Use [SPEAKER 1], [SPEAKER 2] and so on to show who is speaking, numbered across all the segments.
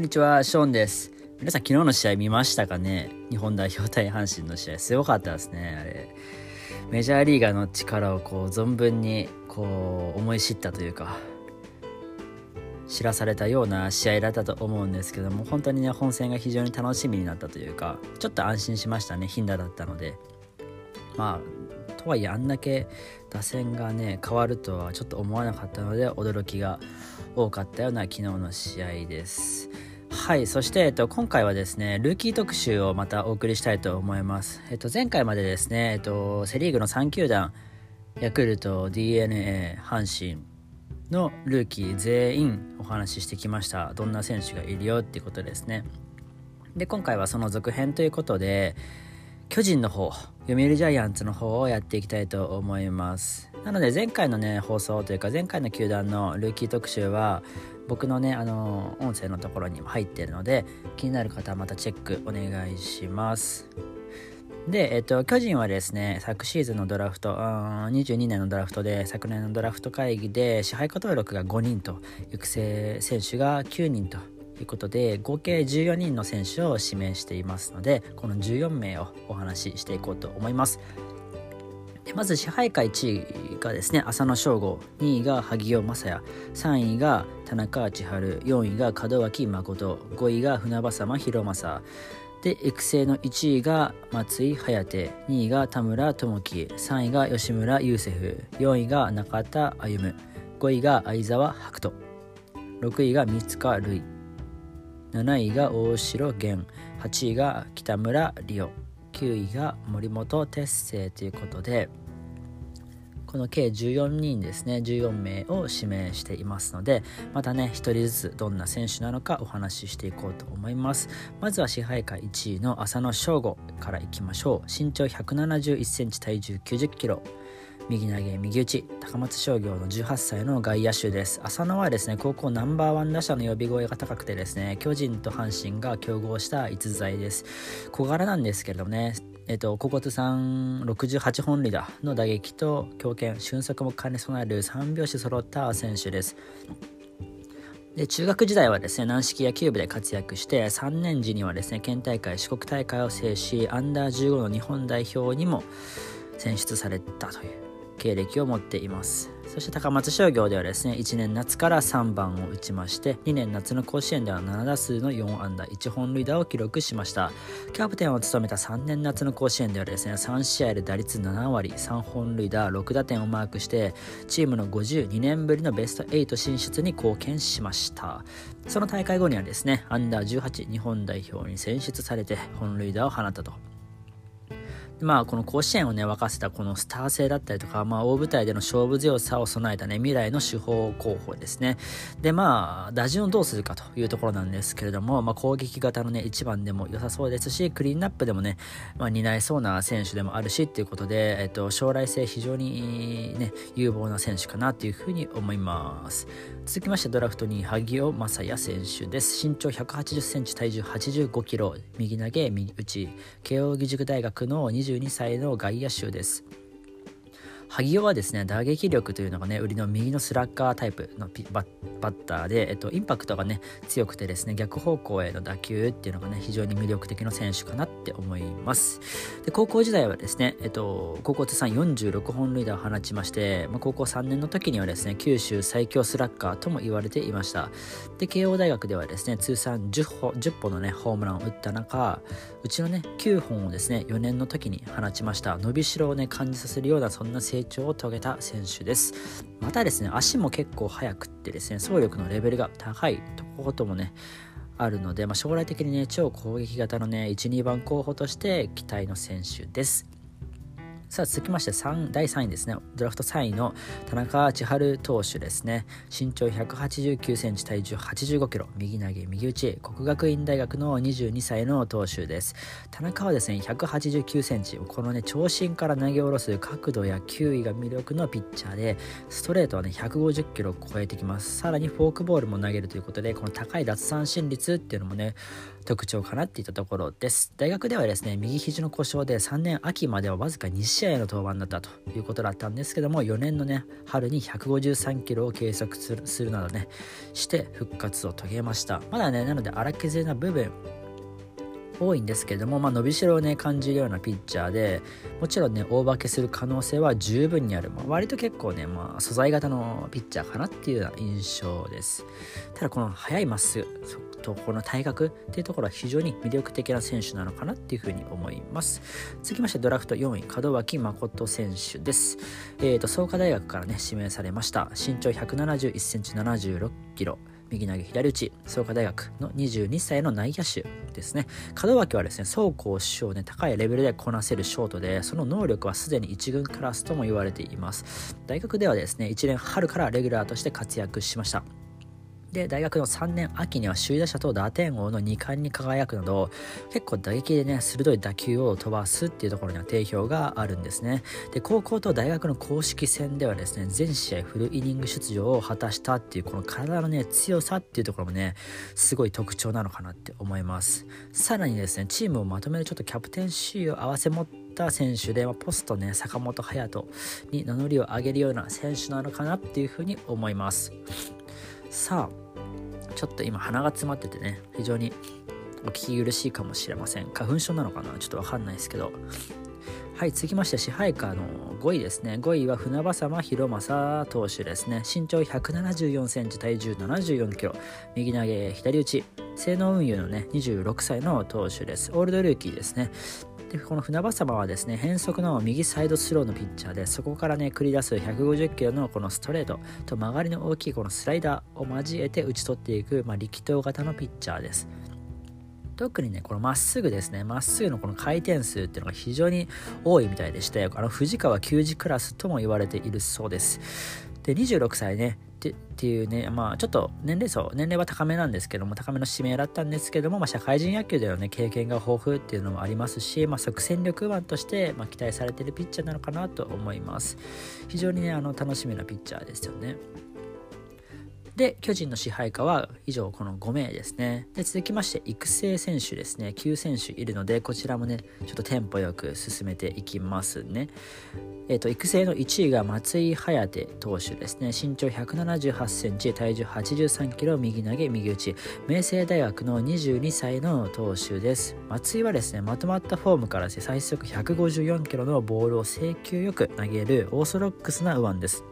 [SPEAKER 1] こんにちは、ショーンです。皆さん昨日の試合見ましたかね？日本代表対阪神の試合、すごかったですね、あれ。メジャーリーガーの力をこう存分にこう思い知ったというか、知らされたような試合だったと思うんですけども、本当にね、本戦が非常に楽しみになったというか、ちょっと安心しましたね、頻打だったので。まあ、とはいえあんだけ打線がね変わるとはちょっと思わなかったので驚きが多かったような昨日の試合ですはいそして、えっと、今回はですねルーキー特集をまたお送りしたいと思います、えっと、前回までですね、えっと、セ・リーグの3球団ヤクルト d n a 阪神のルーキー全員お話ししてきました。どんな選手がいるよっていうことですね。で今回はその続編ということで巨人の方読売ジャイアンツの方をやっていきたいと思います。なので前回のね放送というか前回の球団のルーキー特集は僕のねあの音声のところにも入っているので気になる方はまたチェックお願いします。で、えっと、巨人はですね、昨シーズンのドラフト、22年のドラフトで、昨年のドラフト会議で、支配下登録が5人と、育成選手が9人ということで合計14人の選手を指名していますのでこの14名をお話ししていこうと思います。でまず支配下1位がですね浅野翔吾2位が萩尾雅也3位が田中千春4位が門脇誠5位が船場様博正で育成の1位が松井颯2位が田村智樹3位が吉村優セフ4位が中田歩夢5位が相澤白人6位が三塚塁7位が大城源8位が北村里夫9位が森本哲星ということでこの計14人ですね14名を指名していますのでまたね1人ずつどんな選手なのかお話ししていこうと思います。まずは支配下1位の浅野翔吾からいきましょう。身長1 7 1センチ体重9 0キロ。右投げ右打ち高松商業の18歳の外野手です。浅野はですね高校ナンバーワン打者の呼び声が高くてですね巨人と阪神が競合した逸材です。小柄なんですけれどもねえっと、高校通算68本塁打の打撃と強肩俊足も兼ね備える3拍子揃った選手です。で中学時代はですね軟式野球部で活躍して3年時にはですね県大会四国大会を制しアンダー15の日本代表にも選出されたという経歴を持っています。そして高松商業ではですね1年夏から3番を打ちまして2年夏の甲子園では7打数の4安打1本塁打を記録しました。キャプテンを務めた3年夏の甲子園ではですね3試合で打率7割3本塁打6打点をマークしてチームの52年ぶりのベスト8進出に貢献しました。その大会後にはですねアンダー18日本代表に選出されて本塁打を放ったと。まあ、この甲子園をね、沸かせたこのスター性だったりとか、まあ、大舞台での勝負強さを備えたね、未来の手法候補ですね。で、まあ、打順をどうするかというところなんですけれども、まあ、攻撃型のね、1番でも良さそうですし、クリーンナップでもね、まあ、担えそうな選手でもあるし、っていうことで、えっと、将来性非常にね、有望な選手かなというふうに思います。続きまして、ドラフトに萩尾正也選手です。身長180センチ、体重85キロ、右投げ、右打ち、慶応義塾大学の20 22歳の外野手です。萩尾はですね打撃力というのがね売りの右のスラッガータイプのバッターで、えっと、インパクトがね強くてですね逆方向への打球っていうのがね非常に魅力的な選手かなって思います。で高校時代はですね、えっと、高校通算46本塁打を放ちまして、まあ、高校3年の時にはですね九州最強スラッガーとも言われていました。で慶応大学ではですね通算 10, 本10本のねホームランを打った中うちのね9本をですね4年の時に放ちました。伸びしろをね感じさせるようなそんな成成長を遂げた選手です。またですね足も結構速くってですね走力のレベルが高いとこともねあるので、まあ、将来的にね超攻撃型のね12番候補として期待の選手です。さあ続きまして3第3位ですね。ドラフト3位の田中千春投手ですね。身長189センチ体重85キロ。右投げ右打ち。国学院大学の22歳の投手です。田中はですね189センチ。このね長身から投げ下ろす角度や球威が魅力のピッチャーでストレートはね150キロを超えてきます。さらにフォークボールも投げるということでこの高い奪三振率っていうのもね特徴かなっていったところです。大学ではですね右肘の故障で3年秋まではわずか2試合の登板だったということだったんですけども4年のね春に153キロを計測するなどねして復活を遂げました。まだねなので荒削りな部分多いんですけども、まあ、伸びしろをね感じるようなピッチャーでもちろんね大化けする可能性は十分にある、まあ、割と結構ね、まあ、素材型のピッチャーかなっていうような印象です。ただこの速いまっすぐとこの体格っていうところは非常に魅力的な選手なのかなっていうふうに思います。続きましてドラフト4位門脇誠選手です。えーと創価大学からね指名されました。身長1 7 1センチ7 6キロ。右投げ左打ち。創価大学の22歳の内野手ですね。門脇はですね走攻守をね高いレベルでこなせるショートでその能力はすでに1軍クラスとも言われています。大学ではですね1年春からレギュラーとして活躍しました。で大学の3年秋には首位打者と打点王の2冠に輝くなど結構打撃でね鋭い打球を飛ばすっていうところには定評があるんですね。で高校と大学の公式戦ではですね全試合フルイニング出場を果たしたっていうこの体のね強さっていうところもねすごい特徴なのかなって思います。さらにですねチームをまとめるちょっとキャプテンシーを合わせ持った選手で、ポストね坂本勇人に名乗りを上げるような選手なのかなっていうふうに思います。さあちょっと今鼻が詰まっててね非常にお聞き苦しいかもしれません。花粉症なのかな？ちょっとわかんないですけど。はい続きまして支配下の5位ですね。5位は船場様広正投手ですね。身長1 7 4センチ体重7 4キロ。右投げ左打ち。性能運輸のね26歳の投手です。オールドルーキーですね。でこの船場様はですね変則の右サイドスローのピッチャーでそこからね繰り出す150キロのこのストレートと曲がりの大きいこのスライダーを交えて打ち取っていく、まあ、力投型のピッチャーです。特にねこのまっすぐですねまっすぐのこの回転数っていうのが非常に多いみたいでしてあの藤川球児クラスとも言われているそうです。で26歳ねってっていうね、まあ、ちょっと年齢層、年齢は高めなんですけども、高めの指名だったんですけども、まあ、社会人野球での、ね、経験が豊富っていうのもありますし、まあ、即戦力腕として、まあ、期待されてるピッチャーなのかなと思います。非常にね、あの楽しみなピッチャーですよね。で、巨人の支配下は以上この5名ですね。で、続きまして育成選手ですね。9選手いるので、こちらもね、ちょっとテンポよく進めていきますね。えーと、育成の1位が松井颯投手ですね身長1 7 8センチ体重8 3キロ右投げ右打ち明星大学の22歳の投手です松井はですねまとまったフォームから最速154キロのボールを制球よく投げるオーソドックスな右腕です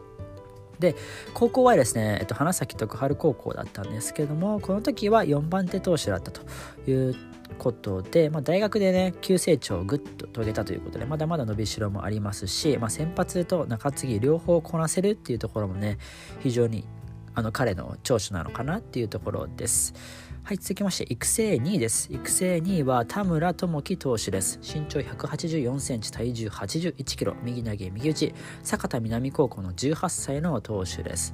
[SPEAKER 1] で高校はですね、えっと、花咲徳栄高校だったんですけどもこの時は4番手投手だったということで、まあ、大学でね急成長をぐっと遂げたということでまだまだ伸びしろもありますし、まあ、先発と中継ぎ両方こなせるっていうところもね非常にあの彼の長所なのかなっていうところです。はい、続きまして、育成2位です。育成2位は田村智樹投手です。身長184センチ、体重81キロ、右投げ、右打ち、坂田南高校の18歳の投手です。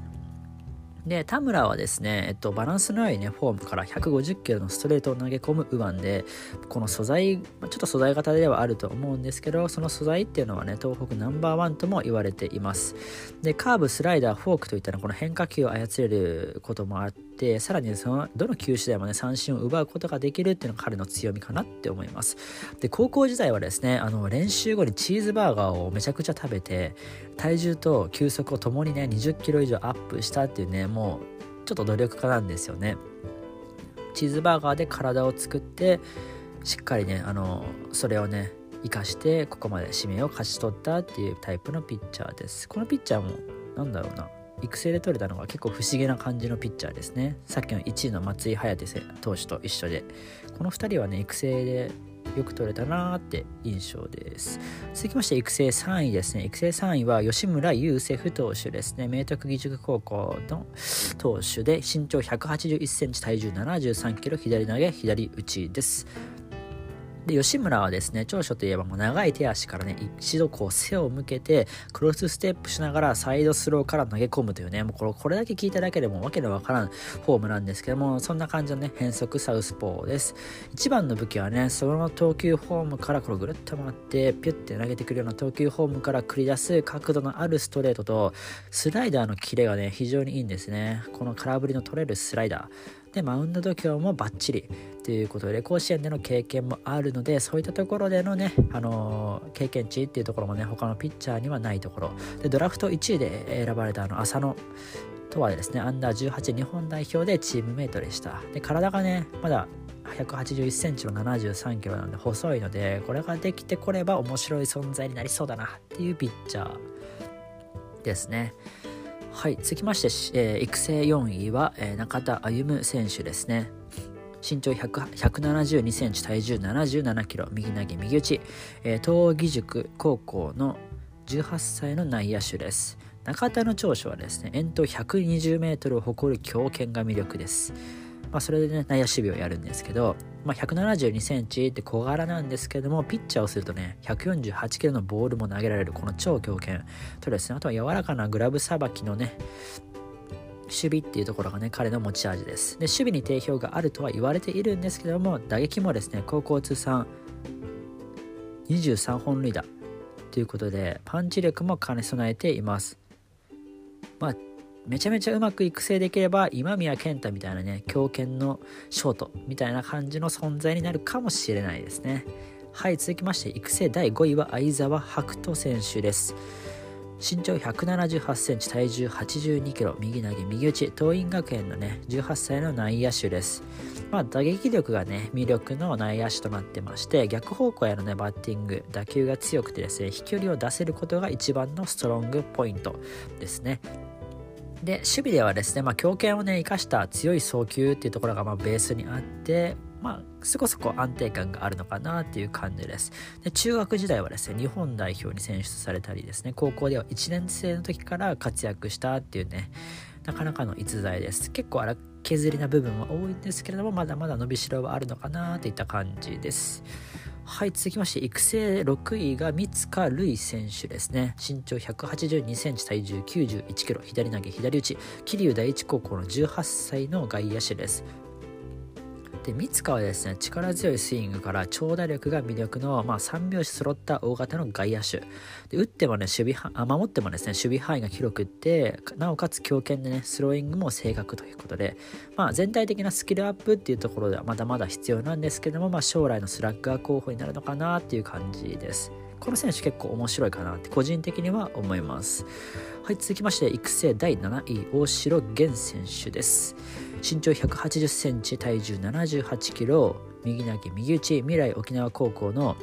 [SPEAKER 1] で、田村はですね、えっと、バランスの良いね、フォームから150キロのストレートを投げ込む右腕で、この素材、ちょっと素材型ではあると思うんですけど、その素材っていうのはね、東北ナンバーワンとも言われています。で、カーブ、スライダー、フォークといったらこの変化球を操れることもあって、さらにその、どの球種でもね、三振を奪うことができるっていうのが彼の強みかなって思います。で、高校時代はですね、あの、練習後にチーズバーガーをめちゃくちゃ食べて、体重と球速をともにね、20キロ以上アップしたっていうね、もうちょっと努力家なんですよね。チーズバーガーで体を作ってしっかりねあのそれをね生かしてここまで指名を勝ち取ったっていうタイプのピッチャーです。このピッチャーもなんだろうな。育成で取れたのが結構不思議な感じのピッチャーですね。さっきの1位の松井颯投手と一緒で。この2人はね育成でよく取れたなーって印象です。続きまして育成3位ですね。育成3位は吉村優セフ投手ですね。明徳義塾高校の投手で身長1 8 1センチ体重7 3キロ左投げ左打ちです。で、吉村はですね、長所といえばもう長い手足からね、一度こう背を向けて、クロスステップしながらサイドスローから投げ込むというね、もうこれこれだけ聞いただけでもわけのわからんフォームなんですけども、そんな感じのね、変則サウスポーです。一番の武器はね、その投球フォームからこれぐるっと回って、ピュッて投げてくるような投球フォームから繰り出す角度のあるストレートと、スライダーのキレがね、非常にいいんですね。この空振りの取れるスライダー。でマウンド度胸もバッチリ。ということで甲子園での経験もあるのでそういったところでのね、あのー、経験値っていうところもね他のピッチャーにはないところ。でドラフト1位で選ばれたあの浅野とはですねアンダー18日本代表でチームメイトでした。で体がねまだ181センチの73キロなので細いのでこれができてこれば面白い存在になりそうだなっていうピッチャーですね。はい続きまして、えー、育成4位は、えー、中田歩夢選手ですね。身長172センチ体重77キロ右投げ右打ち、えー、東義塾高校の18歳の内野手です。中田の長所はですね遠投120メートルを誇る強肩が魅力です。まあ、それでね内野守備をやるんですけど、まあ、172センチって小柄なんですけどもピッチャーをするとね148キロのボールも投げられるこの超強肩。とですねあとは柔らかなグラブさばきのね守備っていうところがね彼の持ち味です。で守備に定評があるとは言われているんですけども打撃もですね高校通算23本塁打ということでパンチ力も兼ね備えています。まあめちゃめちゃうまく育成できれば今宮健太みたいなね強肩のショートみたいな感じの存在になるかもしれないですね。はい続きまして育成第5位は相澤白人選手です。身長178センチ体重82キロ右投げ右打ち桐蔭学園のね18歳の内野手です。まあ打撃力がね魅力の内野手となってまして逆方向へのねバッティング打球が強くてですね飛距離を出せることが一番のストロングポイントですね。で守備ではですね、まあ、強肩をね生かした強い送球っていうところがまあベースにあってまあ、そこそこ安定感があるのかなっていう感じです。で中学時代はですね、日本代表に選出されたりですね、高校では1年生の時から活躍したっていうね、なかなかの逸材です。結構荒削りな部分は多いんですけれども、まだまだ伸びしろはあるのかなといった感じです。はい続きまして育成6位が三塚瑠衣選手ですね。身長182センチ体重91キロ左投げ左打ち。桐生第一高校の18歳の外野手です。で三塚はですね力強いスイングから長打力が魅力の、まあ、3拍子揃った大型の外野手。で打ってもね守備あ守ってもですね守備範囲が広くってなおかつ強肩でねスローイングも正確ということで、まあ、全体的なスキルアップっていうところではまだまだ必要なんですけども、まあ、将来のスラッガー候補になるのかなっていう感じです。この選手結構面白いかなって個人的には思います。はい続きまして育成第7位大城源選手です。身長180センチ体重78キロ右投げ右打ち未来沖縄高校の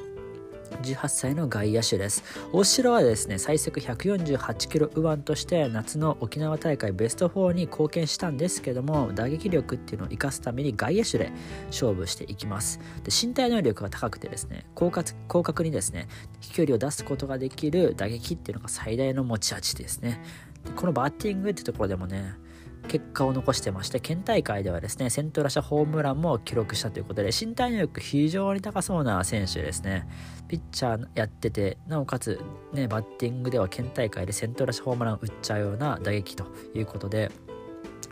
[SPEAKER 1] 18歳の外野手です。大城はですね最速148キロ右腕として夏の沖縄大会ベスト4に貢献したんですけども打撃力っていうのを生かすために外野手で勝負していきます。で身体能力が高くてですね広角広角にですね飛距離を出すことができる打撃っていうのが最大の持ち味ですね。でこのバッティングってところでもね結果を残してまして県大会ではですねセントラ社ホームランも記録したということで身体能力非常に高そうな選手ですね。ピッチャーやっててなおかつねバッティングでは県大会でセントラ社ホームラン打っちゃうような打撃ということで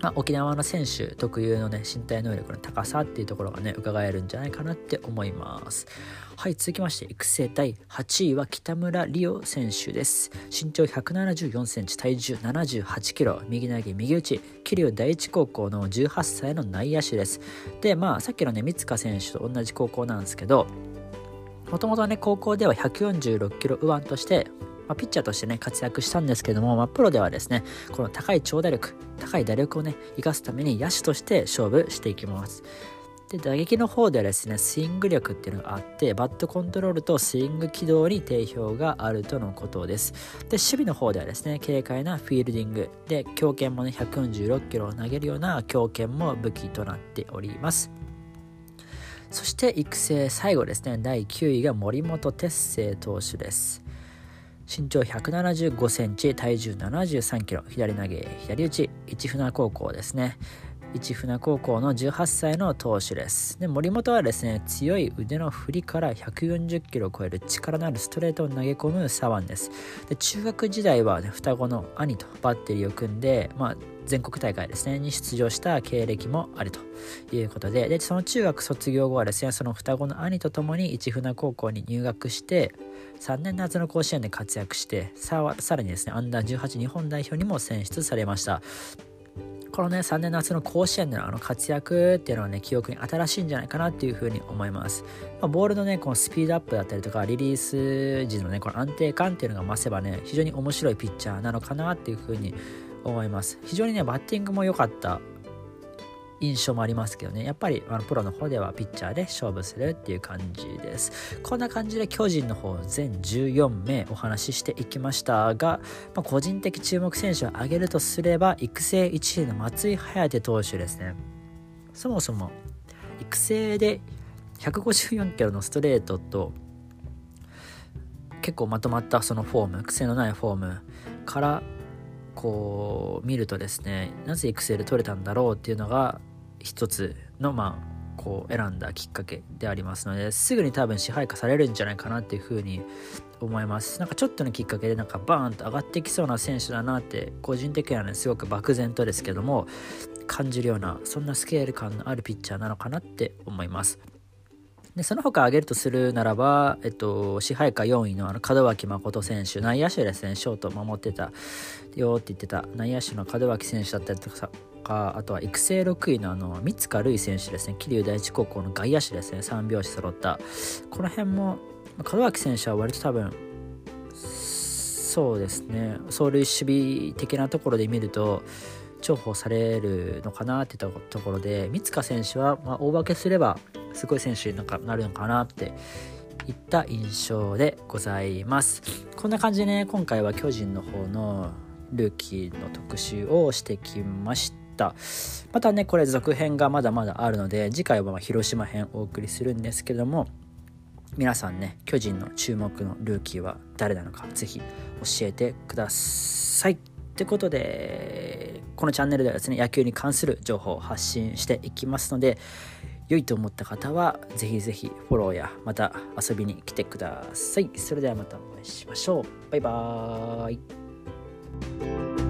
[SPEAKER 1] まあ、沖縄の選手特有のね身体能力の高さっていうところがね伺えるんじゃないかなって思います。はい続きまして育成第8位は北村里央選手です。身長174センチ体重78キロ右投げ右打ち桐生第一高校の18歳の内野手です。でまあさっきのね三塚選手と同じ高校なんですけどもともとね高校では146キロ右腕としてまあ、ピッチャーとしてね活躍したんですけども、まあ、プロではですねこの高い長打力高い打力をね生かすために野手として勝負していきます。で打撃の方ではですねスイング力っていうのがあってバットコントロールとスイング軌道に定評があるとのことです。で守備の方ではですね軽快なフィールディング。で強肩もね146キロを投げるような強肩も武器となっております。そして育成最後ですね第9位が森本哲星投手です。身長175センチ、体重73キロ、左投げ、左打ち、市船高校ですね。市船高校の18歳の投手です。で森本はですね、強い腕の振りから140キロを超える力のあるストレートを投げ込む左腕です。で中学時代は、ね、双子の兄とバッテリーを組んで、まあ、全国大会ですね、に出場した経歴もあるということで、で、その中学卒業後はですね、その双子の兄と共に市船高校に入学して、3年夏の甲子園で活躍してささらにですねアンダー18日本代表にも選出されました。このね3年夏の甲子園でのあの活躍っていうのはね記憶に新しいんじゃないかなっていうふうに思います、まあ、ボールのねこのスピードアップだったりとかリリース時のねこの安定感っていうのが増せばね非常に面白いピッチャーなのかなっていうふうに思います。非常にねバッティングも良かった印象もありますけどね。やっぱりあのプロの方ではピッチャーで勝負するっていう感じです。こんな感じで巨人の方全14名お話ししていきましたが、まあ、個人的注目選手を挙げるとすれば育成1位の松井颯投手ですね。そもそも育成で154キロのストレートと結構まとまったそのフォーム癖のないフォームからこう見るとですねなぜ育成で取れたんだろうっていうのが一つのまあこう選んだきっかけでありますのですぐに多分支配下されるんじゃないかなっていうふうに思います。なんかちょっとのきっかけでなんかバーンと上がってきそうな選手だなって個人的にはねすごく漠然とですけども感じるようなそんなスケール感のあるピッチャーなのかなって思います。でその他挙げるとするならば、えっと、支配下4位のあの門脇誠選手内野手ですねショートを守ってたよって言ってた。内野手の門脇選手だったりとかあとは育成6位のあの三塚瑠衣選手ですね。桐生第一高校の外野手ですね。3拍子揃った。この辺も門脇選手は割と多分そうですね。走塁守備的なところで見ると重宝されるのかなっていったところで三塚選手は、まあ、大化けすればすごい選手になんかなるのかなっていった印象でございます。こんな感じでね今回は巨人の方のルーキーの特集をしてきました。またねこれ続編がまだまだあるので次回は広島編お送りするんですけども皆さんね巨人の注目のルーキーは誰なのか是非教えてください。ということでこのチャンネルではですね野球に関する情報を発信していきますので良いと思った方はぜひぜひフォローやまた遊びに来てください。それではまたお会いしましょう。バイバーイ。